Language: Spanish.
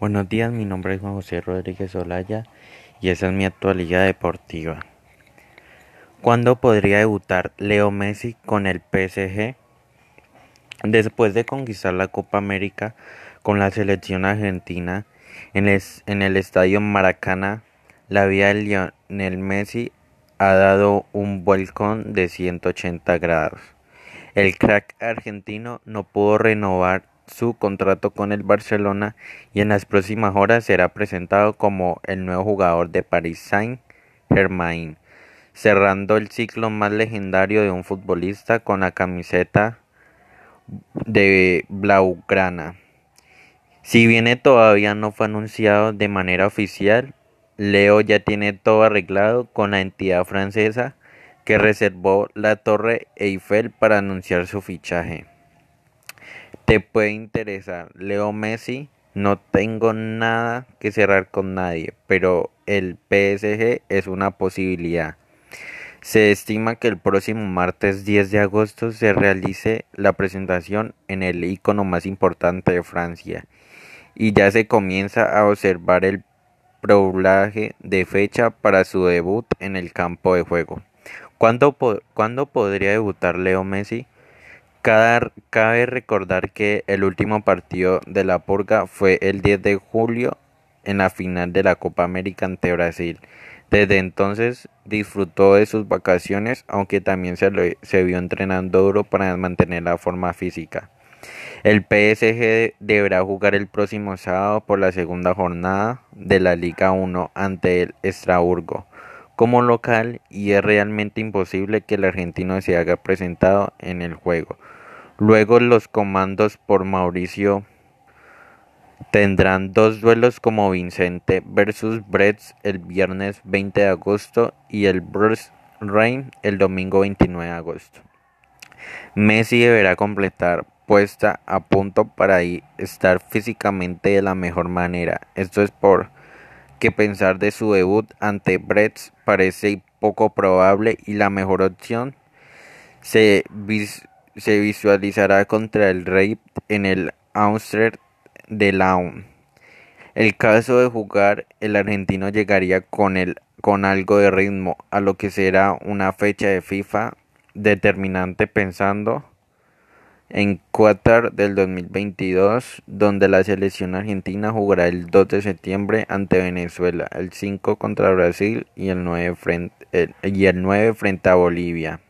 Buenos días, mi nombre es Juan José Rodríguez Olaya y esa es mi actualidad deportiva. ¿Cuándo podría debutar Leo Messi con el PSG? Después de conquistar la Copa América con la selección argentina en, el estadio Maracaná, la vida de Lionel Messi ha dado un volcón de 180 grados. El crack argentino no pudo renovar su contrato con el Barcelona y en las próximas horas será presentado como el nuevo jugador de Paris Saint-Germain, cerrando el ciclo más legendario de un futbolista con la camiseta de Blaugrana. Si bien todavía no fue anunciado de manera oficial, Leo ya tiene todo arreglado con la entidad francesa que reservó la Torre Eiffel para anunciar su fichaje. Te puede interesar Leo Messi. No tengo nada que cerrar con nadie, pero el PSG es una posibilidad. Se estima que el próximo martes 10 de agosto se realice la presentación en el icono más importante de Francia y ya se comienza a observar el problaje de fecha para su debut en el campo de juego. ¿Cuándo, ¿Cuándo podría debutar Leo Messi? Cabe recordar que el último partido de la Purga fue el 10 de julio en la final de la Copa América ante Brasil. Desde entonces disfrutó de sus vacaciones, aunque también se, vio entrenando duro para mantener la forma física. El PSG deberá jugar el próximo sábado por la segunda jornada de la Liga 1 ante el Estrasburgo como local y es realmente imposible que el argentino se haga presentado en el juego. Luego los comandos por Mauricio tendrán dos duelos como Vicente versus Bretz el viernes 20 de agosto y el Bruce Rain el domingo 29 de agosto. Messi deberá completar puesta a punto para estar físicamente de la mejor manera. Esto es por que pensar de su debut ante Bretz parece poco probable y la mejor opción se, visualizará contra el Rey en el Austria de Laon. El caso de jugar, el argentino llegaría con, el, con algo de ritmo a lo que será una fecha de FIFA determinante pensando en Qatar del 2022, donde la selección argentina jugará el 2 de septiembre ante Venezuela, el 5 contra Brasil y el 9 frente, y el 9 frente a Bolivia.